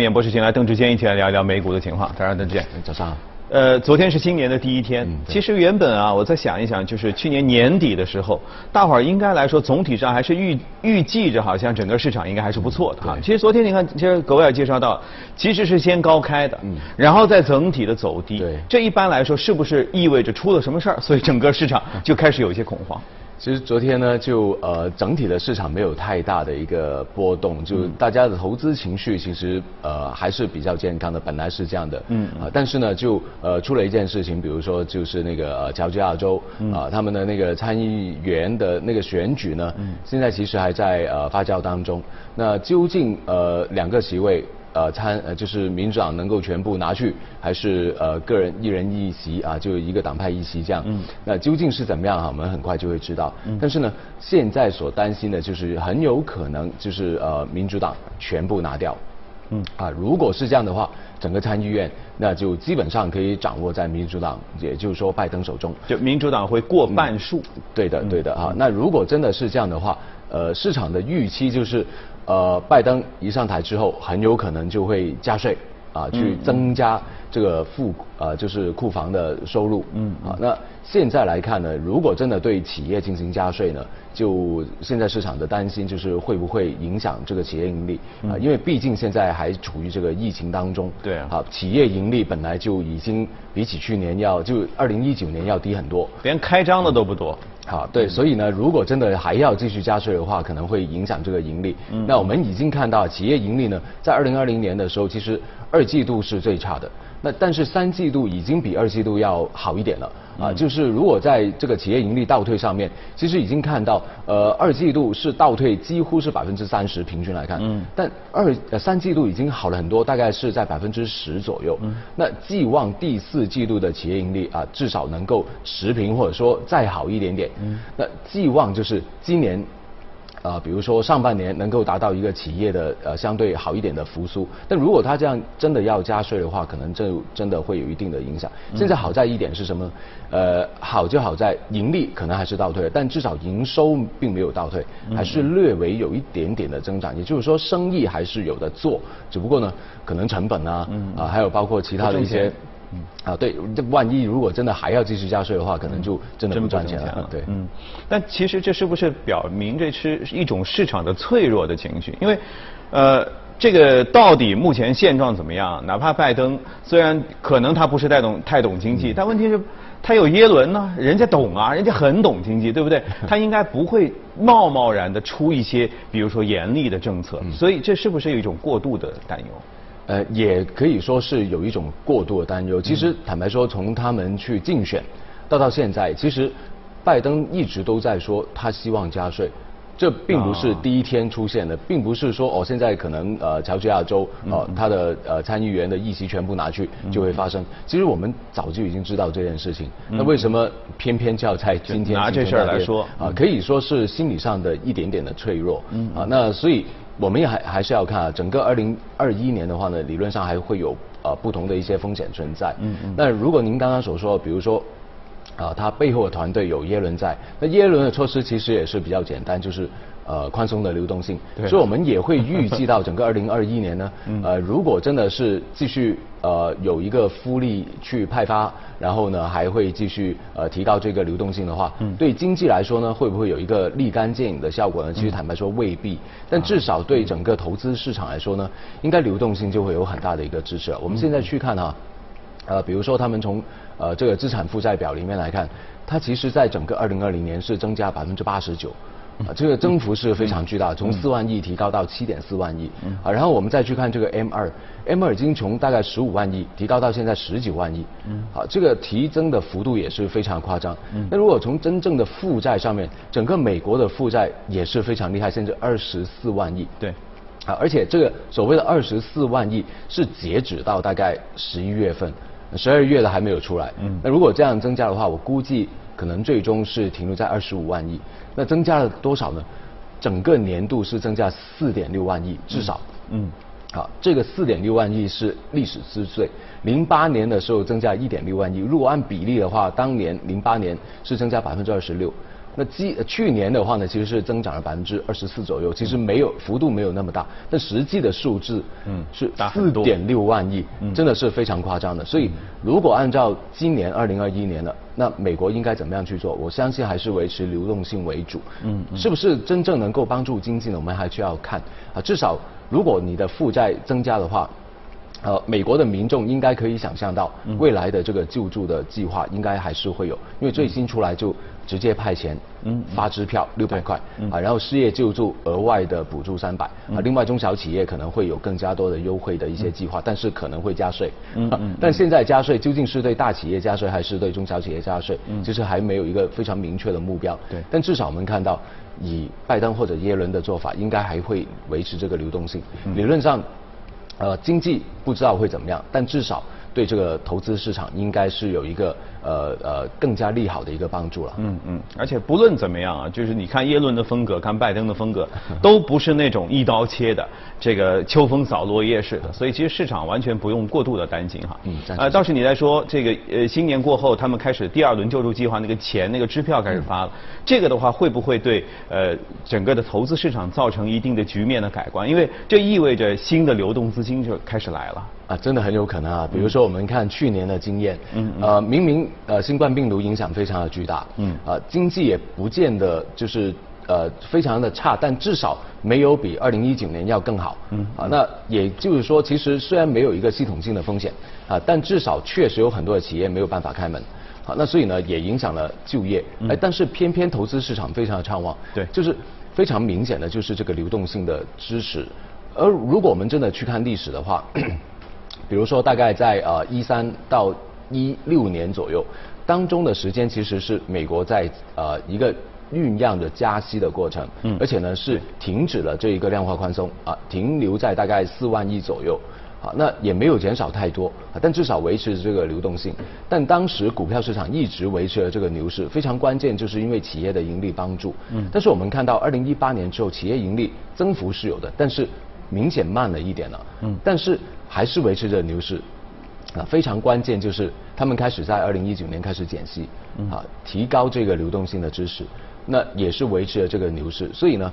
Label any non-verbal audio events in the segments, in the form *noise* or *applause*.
演播室请来邓志坚一起来聊一聊美股的情况。早上，邓志坚，早上。呃，昨天是新年的第一天。其实原本啊，我再想一想，就是去年年底的时候，大伙儿应该来说，总体上还是预预计着，好像整个市场应该还是不错的哈。其实昨天你看，其实各位也介绍到，其实是先高开的，嗯然后再整体的走低。对。这一般来说，是不是意味着出了什么事儿？所以整个市场就开始有一些恐慌。其实昨天呢，就呃整体的市场没有太大的一个波动，就大家的投资情绪其实呃还是比较健康的，本来是这样的。嗯。啊，但是呢，就呃出了一件事情，比如说就是那个呃乔治亚州啊，他们的那个参议员的那个选举呢，嗯现在其实还在呃发酵当中。那究竟呃两个席位？呃，参呃就是民主党能够全部拿去，还是呃个人一人一席啊，就一个党派一席这样。嗯。那究竟是怎么样哈？我们很快就会知道。嗯。但是呢，现在所担心的就是很有可能就是呃民主党全部拿掉。嗯。啊，如果是这样的话，整个参议院那就基本上可以掌握在民主党，也就是说拜登手中。就民主党会过半数。对的，对的啊。那如果真的是这样的话，呃，市场的预期就是。呃，拜登一上台之后，很有可能就会加税啊，去增加这个库呃就是库房的收入。嗯啊，那现在来看呢，如果真的对企业进行加税呢，就现在市场的担心就是会不会影响这个企业盈利啊？因为毕竟现在还处于这个疫情当中。对啊。好，企业盈利本来就已经比起去年要就二零一九年要低很多，连开张的都不多。好，对，所以呢，如果真的还要继续加税的话，可能会影响这个盈利。那我们已经看到企业盈利呢，在二零二零年的时候，其实二季度是最差的。那但是三季度已经比二季度要好一点了啊，就是如果在这个企业盈利倒退上面，其实已经看到呃二季度是倒退几乎是百分之三十平均来看，嗯，但二呃三季度已经好了很多，大概是在百分之十左右，嗯，那寄望第四季度的企业盈利啊至少能够持平或者说再好一点点，嗯，那寄望就是今年。啊，比如说上半年能够达到一个企业的呃相对好一点的复苏，但如果他这样真的要加税的话，可能这真的会有一定的影响。现在好在一点是什么？呃，好就好在盈利可能还是倒退，但至少营收并没有倒退，还是略微有一点点的增长。也就是说，生意还是有的做，只不过呢，可能成本啊，啊，还有包括其他的一些。嗯啊，对，这万一如果真的还要继续加税的话，可能就真的不赚钱了。对，嗯，但其实这是不是表明这是一种市场的脆弱的情绪？因为，呃，这个到底目前现状怎么样？哪怕拜登虽然可能他不是太懂太懂经济，但问题是，他有耶伦呢，人家懂啊，人家很懂经济，对不对？*laughs* 他应该不会贸贸然的出一些，比如说严厉的政策。所以这是不是有一种过度的担忧？呃，也可以说是有一种过度的担忧。其实坦白说，从他们去竞选到到现在，其实拜登一直都在说他希望加税，这并不是第一天出现的，并不是说哦现在可能呃乔治亚州呃他的呃参议员的议席全部拿去就会发生。其实我们早就已经知道这件事情，那为什么偏偏就要在今天拿这事儿来说啊？可以说是心理上的一点点的脆弱啊。那所以。我们也还还是要看啊，整个二零二一年的话呢，理论上还会有呃不同的一些风险存在。嗯嗯。那如果您刚刚所说，比如说，啊，他背后的团队有耶伦在，那耶伦的措施其实也是比较简单，就是呃宽松的流动性。所以我们也会预计到整个 *laughs* 二零二一年呢，呃，如果真的是继续呃有一个复利去派发。然后呢，还会继续呃提高这个流动性的话，对经济来说呢，会不会有一个立竿见影的效果呢？其实坦白说未必，但至少对整个投资市场来说呢，应该流动性就会有很大的一个支持。我们现在去看哈，呃，比如说他们从呃这个资产负债表里面来看，它其实在整个二零二零年是增加百分之八十九。啊，这个增幅是非常巨大，从四万亿提高到七点四万亿。啊，然后我们再去看这个 M 二，M 二已经从大概十五万亿提高到现在十九万亿。嗯，好，这个提增的幅度也是非常夸张。嗯，那如果从真正的负债上面，整个美国的负债也是非常厉害，甚至二十四万亿。对，啊，而且这个所谓的二十四万亿是截止到大概十一月份，十二月的还没有出来。嗯，那如果这样增加的话，我估计。可能最终是停留在二十五万亿，那增加了多少呢？整个年度是增加四点六万亿，至少。嗯。好，这个四点六万亿是历史之最。零八年的时候增加一点六万亿，如果按比例的话，当年零八年是增加百分之二十六。那基去年的话呢，其实是增长了百分之二十四左右，其实没有幅度没有那么大，但实际的数字嗯是四点六万亿，真的是非常夸张的。所以如果按照今年二零二一年的，那美国应该怎么样去做？我相信还是维持流动性为主。嗯，是不是真正能够帮助经济呢？我们还需要看啊。至少如果你的负债增加的话。呃，美国的民众应该可以想象到，未来的这个救助的计划应该还是会有，因为最新出来就直接派钱，嗯，发支票六百块，啊，然后失业救助额外的补助三百，啊，另外中小企业可能会有更加多的优惠的一些计划，但是可能会加税，嗯嗯，但现在加税究竟是对大企业加税还是对中小企业加税，嗯，其实还没有一个非常明确的目标，对，但至少我们看到，以拜登或者耶伦的做法，应该还会维持这个流动性，理论上。呃，经济不知道会怎么样，但至少对这个投资市场应该是有一个。呃呃，更加利好的一个帮助了。嗯嗯，而且不论怎么样啊，就是你看耶伦的风格，看拜登的风格，都不是那种一刀切的，这个秋风扫落叶式的。所以其实市场完全不用过度的担心哈。嗯。呃，倒是你在说这个呃新年过后，他们开始第二轮救助计划，那个钱那个支票开始发了，这个的话会不会对呃整个的投资市场造成一定的局面的改观？因为这意味着新的流动资金就开始来了。啊，真的很有可能啊！比如说我们看去年的经验，嗯，呃，明明呃新冠病毒影响非常的巨大，嗯，啊经济也不见得就是呃非常的差，但至少没有比二零一九年要更好，嗯，啊那也就是说，其实虽然没有一个系统性的风险，啊，但至少确实有很多的企业没有办法开门，好，那所以呢也影响了就业，哎，但是偏偏投资市场非常的畅旺，对，就是非常明显的就是这个流动性的支持，而如果我们真的去看历史的话。比如说，大概在呃一三到一六年左右当中的时间，其实是美国在呃一个酝酿着加息的过程，嗯，而且呢是停止了这一个量化宽松啊，停留在大概四万亿左右，啊，那也没有减少太多，啊，但至少维持这个流动性。但当时股票市场一直维持了这个牛市，非常关键就是因为企业的盈利帮助，嗯，但是我们看到二零一八年之后，企业盈利增幅是有的，但是明显慢了一点了，嗯，但是。还是维持着牛市，啊，非常关键就是他们开始在二零一九年开始减息，啊，提高这个流动性的支持，那也是维持了这个牛市。所以呢，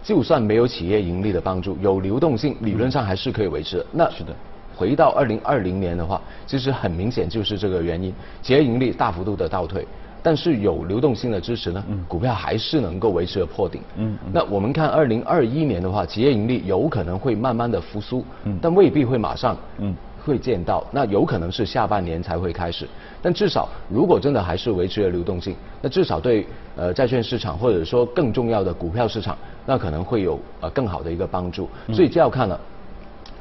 就算没有企业盈利的帮助，有流动性，理论上还是可以维持的。那是的，回到二零二零年的话，其实很明显就是这个原因，企业盈利大幅度的倒退。但是有流动性的支持呢，股票还是能够维持着破顶。嗯，那我们看二零二一年的话，企业盈利有可能会慢慢的复苏，嗯，但未必会马上，嗯，会见到，那有可能是下半年才会开始。但至少如果真的还是维持了流动性，那至少对呃债券市场或者说更重要的股票市场，那可能会有呃更好的一个帮助。所以就要看了，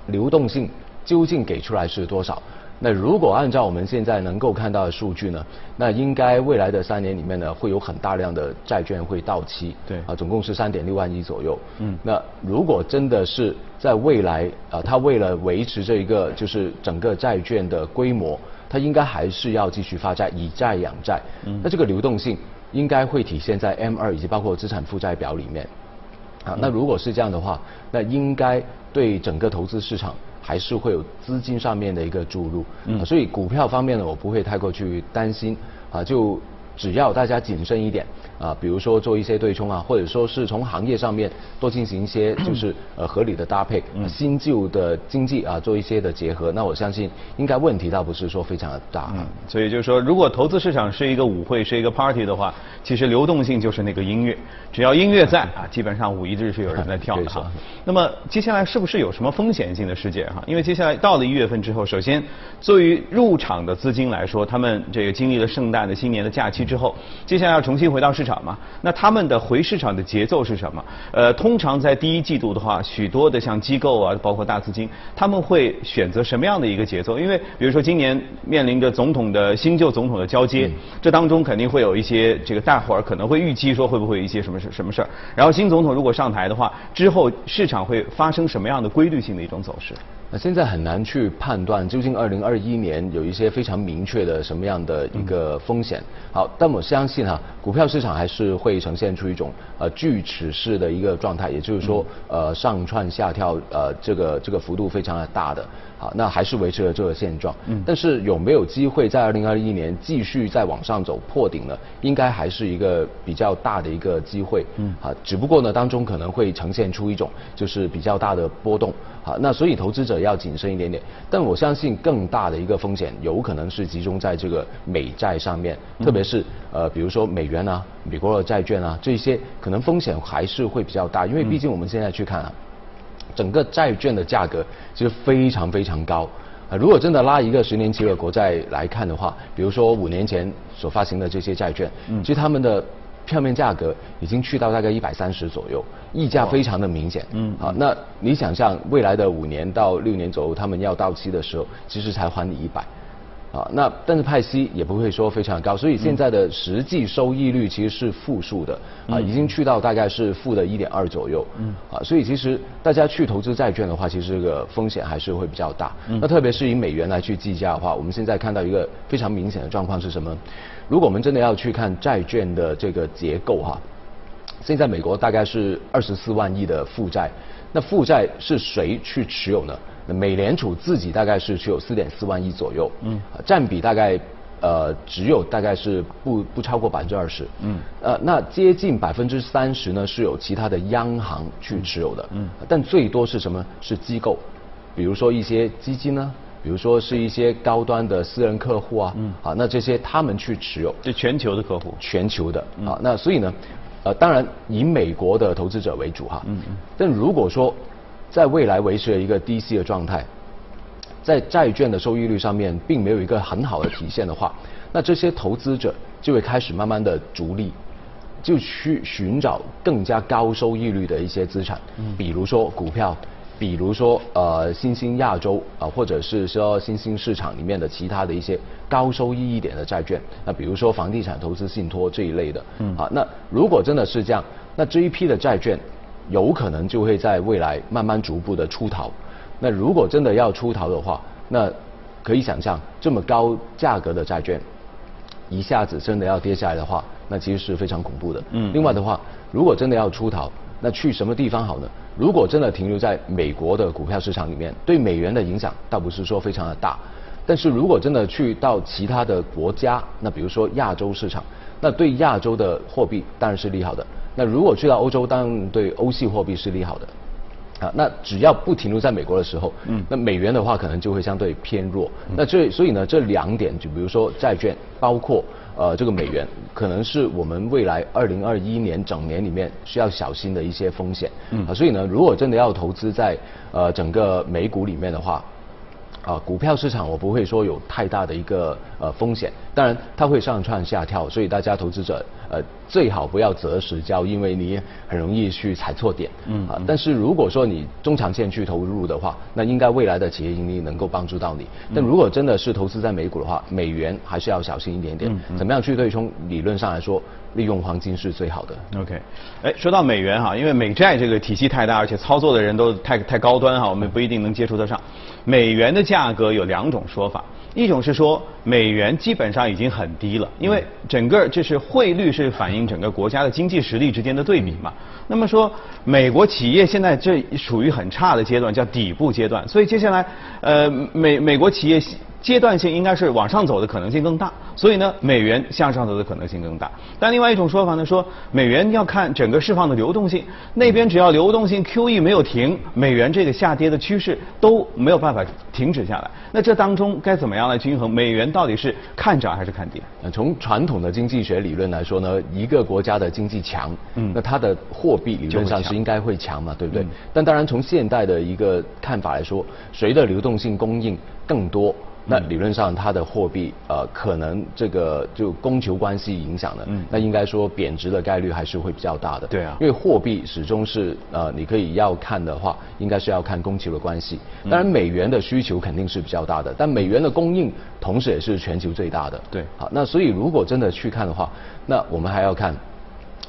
流动性究竟给出来是多少。那如果按照我们现在能够看到的数据呢，那应该未来的三年里面呢，会有很大量的债券会到期。对。啊，总共是三点六万亿左右。嗯。那如果真的是在未来啊，它为了维持这一个就是整个债券的规模，它应该还是要继续发债，以债养债。嗯。那这个流动性应该会体现在 M 二以及包括资产负债表里面。啊，那如果是这样的话，那应该对整个投资市场。还是会有资金上面的一个注入，嗯，所以股票方面呢，我不会太过去担心，啊，就只要大家谨慎一点。啊，比如说做一些对冲啊，或者说是从行业上面多进行一些就是呃合理的搭配，新旧的经济啊做一些的结合，那我相信应该问题倒不是说非常的大。嗯，所以就是说，如果投资市场是一个舞会，是一个 party 的话，其实流动性就是那个音乐，只要音乐在啊，基本上五一日是有人在跳的哈。那么接下来是不是有什么风险性的事件哈？因为接下来到了一月份之后，首先作为入场的资金来说，他们这个经历了圣诞的新年的假期之后，接下来要重新回到市场。嘛，那他们的回市场的节奏是什么？呃，通常在第一季度的话，许多的像机构啊，包括大资金，他们会选择什么样的一个节奏？因为比如说今年面临着总统的新旧总统的交接，这当中肯定会有一些这个大伙儿可能会预期说会不会有一些什么事什么事儿。然后新总统如果上台的话，之后市场会发生什么样的规律性的一种走势？那现在很难去判断究竟二零二一年有一些非常明确的什么样的一个风险。好，但我相信哈，股票市场还是会呈现出一种呃锯齿式的一个状态，也就是说呃上窜下跳呃这个这个幅度非常的大的。好，那还是维持了这个现状。嗯，但是有没有机会在二零二一年继续再往上走破顶呢？应该还是一个比较大的一个机会。嗯，啊，只不过呢，当中可能会呈现出一种就是比较大的波动。好，那所以投资者要谨慎一点点。但我相信更大的一个风险有可能是集中在这个美债上面，特别是呃，比如说美元啊、美国的债券啊这些，可能风险还是会比较大，因为毕竟我们现在去看啊。整个债券的价格其实非常非常高啊！如果真的拉一个十年期的国债来看的话，比如说五年前所发行的这些债券，嗯其实他们的票面价格已经去到大概一百三十左右，溢价非常的明显。嗯，好，那你想象未来的五年到六年左右，他们要到期的时候，其实才还你一百。啊，那但是派息也不会说非常高，所以现在的实际收益率其实是负数的，啊，已经去到大概是负的一点二左右，嗯，啊，所以其实大家去投资债券的话，其实这个风险还是会比较大。那特别是以美元来去计价的话，我们现在看到一个非常明显的状况是什么？如果我们真的要去看债券的这个结构哈，现在美国大概是二十四万亿的负债，那负债是谁去持有呢？美联储自己大概是持有四点四万亿左右，嗯，占比大概呃只有大概是不不超过百分之二十，嗯，呃那接近百分之三十呢是有其他的央行去持有的，嗯，但最多是什么？是机构，比如说一些基金呢，比如说是一些高端的私人客户啊，嗯，好，那这些他们去持有，就全球的客户，全球的，啊，那所以呢，呃当然以美国的投资者为主哈，嗯嗯，但如果说在未来维持了一个低息的状态，在债券的收益率上面并没有一个很好的体现的话，那这些投资者就会开始慢慢的逐利，就去寻找更加高收益率的一些资产，比如说股票，比如说呃新兴亚洲啊，或者是说新兴市场里面的其他的一些高收益一点的债券，那比如说房地产投资信托这一类的，啊，那如果真的是这样，那这一批的债券。有可能就会在未来慢慢逐步的出逃。那如果真的要出逃的话，那可以想象这么高价格的债券，一下子真的要跌下来的话，那其实是非常恐怖的。嗯。另外的话，如果真的要出逃，那去什么地方好呢？如果真的停留在美国的股票市场里面，对美元的影响倒不是说非常的大。但是如果真的去到其他的国家，那比如说亚洲市场，那对亚洲的货币当然是利好的。那如果去到欧洲，当然对欧系货币是利好的，啊，那只要不停留在美国的时候，嗯，那美元的话可能就会相对偏弱。那这所以呢，这两点就比如说债券，包括呃这个美元，可能是我们未来二零二一年整年里面需要小心的一些风险。嗯，啊，所以呢，如果真的要投资在呃整个美股里面的话。啊，股票市场我不会说有太大的一个呃风险，当然它会上窜下跳，所以大家投资者呃最好不要择时交，因为你很容易去踩错点。嗯啊，但是如果说你中长线去投入的话，那应该未来的企业盈利能够帮助到你。但如果真的是投资在美股的话，美元还是要小心一点点。怎么样去对冲？理论上来说，利用黄金是最好的。OK，哎，说到美元哈，因为美债这个体系太大，而且操作的人都太太高端哈，我们不一定能接触得上。美元的价格有两种说法，一种是说美元基本上已经很低了，因为整个就是汇率是反映整个国家的经济实力之间的对比嘛。那么说美国企业现在这属于很差的阶段，叫底部阶段，所以接下来呃美美国企业。阶段性应该是往上走的可能性更大，所以呢，美元向上走的可能性更大。但另外一种说法呢，说美元要看整个释放的流动性，那边只要流动性 QE 没有停，美元这个下跌的趋势都没有办法停止下来。那这当中该怎么样来均衡？美元到底是看涨还是看跌？从传统的经济学理论来说呢，一个国家的经济强，嗯，那它的货币理论上是应该会强嘛，对不对？但当然从现代的一个看法来说，谁的流动性供应更多？那理论上，它的货币呃，可能这个就供求关系影响了，那应该说贬值的概率还是会比较大的。对啊，因为货币始终是呃，你可以要看的话，应该是要看供求的关系。当然，美元的需求肯定是比较大的，但美元的供应同时也是全球最大的。对，好，那所以如果真的去看的话，那我们还要看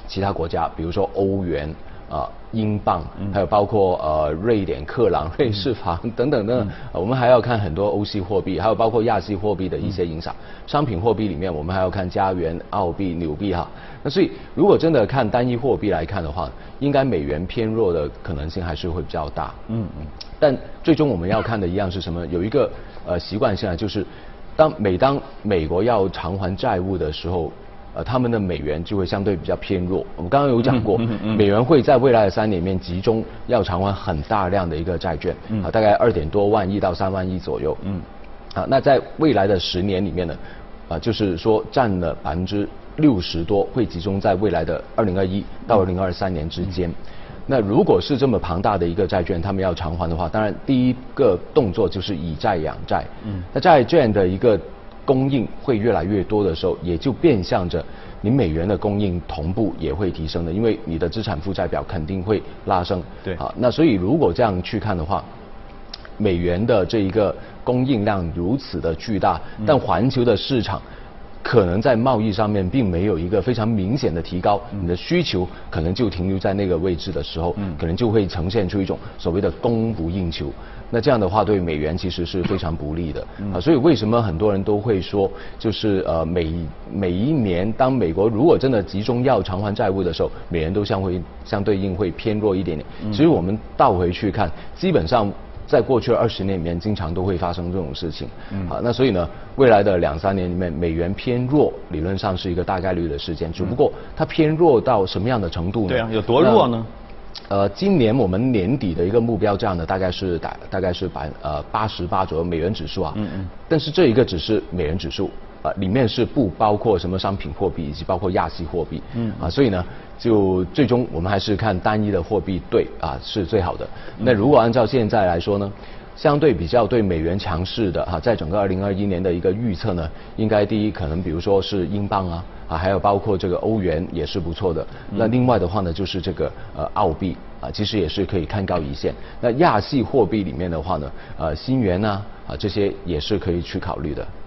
其他国家，比如说欧元。啊英镑，还有包括呃瑞典克朗、*laughs* 瑞士法等等等等，我们还要看很多欧系货币，还有包括亚系货币的一些影响。商品货币里面，我们还要看加元、澳币、纽币哈。那所以如果真的看单一货币来看的话，应该美元偏弱的可能性还是会比较大。嗯嗯。但最终我们要看的一样是什么？有一个呃习惯性啊，就是当每当美国要偿还债务的时候。呃，他们的美元就会相对比较偏弱。我们刚刚有讲过，美元会在未来的三年里面集中要偿还很大量的一个债券，啊，大概二点多万亿到三万亿左右。嗯，啊，那在未来的十年里面呢，啊，就是说占了百分之六十多，会集中在未来的二零二一到二零二三年之间。那如果是这么庞大的一个债券，他们要偿还的话，当然第一个动作就是以债养债。嗯，那债券的一个。供应会越来越多的时候，也就变相着你美元的供应同步也会提升的，因为你的资产负债表肯定会拉升。对，好，那所以如果这样去看的话，美元的这一个供应量如此的巨大，但环球的市场。可能在贸易上面并没有一个非常明显的提高，你的需求可能就停留在那个位置的时候，可能就会呈现出一种所谓的供不应求。那这样的话对美元其实是非常不利的啊。所以为什么很多人都会说，就是呃每每一年当美国如果真的集中要偿还债务的时候，美元都相会相对应会偏弱一点点。其实我们倒回去看，基本上。在过去的二十年里面，经常都会发生这种事情。嗯，啊，那所以呢，未来的两三年里面，美元偏弱，理论上是一个大概率的事件。只不过它偏弱到什么样的程度呢？对啊，有多弱呢？呃，今年我们年底的一个目标这样的大概是大大概是百呃八十八左右美元指数啊。嗯嗯。但是这一个只是美元指数。啊，里面是不包括什么商品货币以及包括亚系货币，嗯，啊，所以呢，就最终我们还是看单一的货币对啊是最好的。那如果按照现在来说呢，相对比较对美元强势的哈，在整个二零二一年的一个预测呢，应该第一可能比如说是英镑啊，啊，还有包括这个欧元也是不错的。那另外的话呢，就是这个呃澳币啊，其实也是可以看高一线。那亚系货币里面的话呢，呃，新元啊，啊这些也是可以去考虑的。